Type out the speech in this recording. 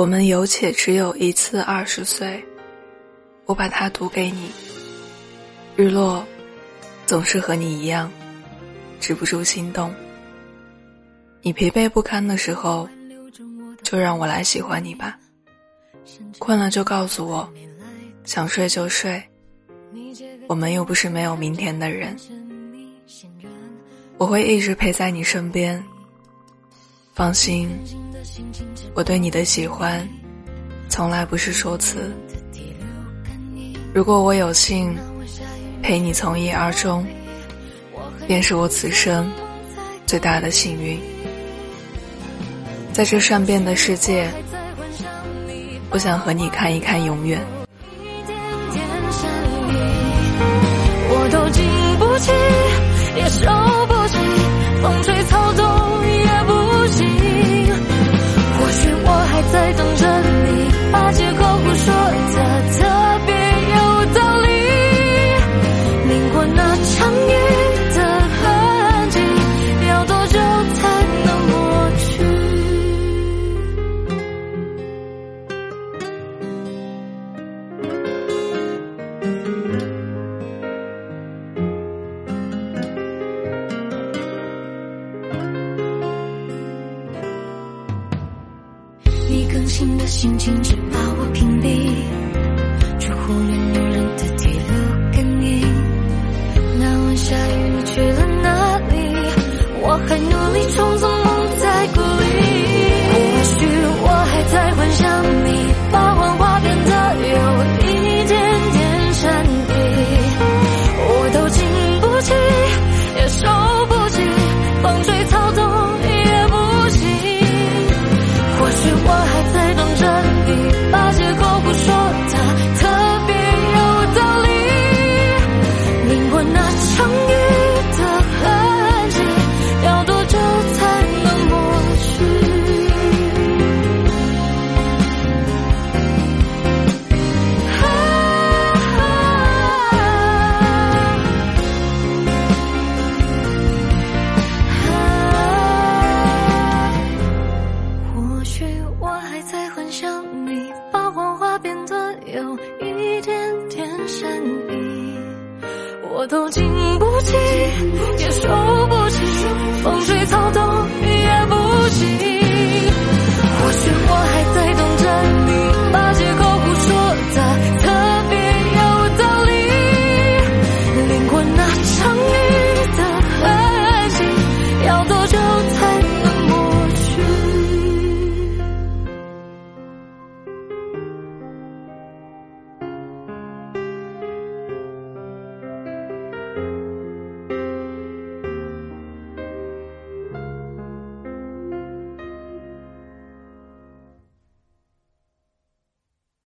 我们有且只有一次二十岁，我把它读给你。日落，总是和你一样，止不住心动。你疲惫不堪的时候，就让我来喜欢你吧。困了就告诉我，想睡就睡。我们又不是没有明天的人。我会一直陪在你身边。放心，我对你的喜欢，从来不是说辞。如果我有幸陪你从一而终，便是我此生最大的幸运。在这善变的世界，我想和你看一看永远。新的心情只把我屏蔽，一点点善意我都经不起也受不起风吹草动也不行或许我还在等着你把借口胡说的特别有道理？灵魂那扯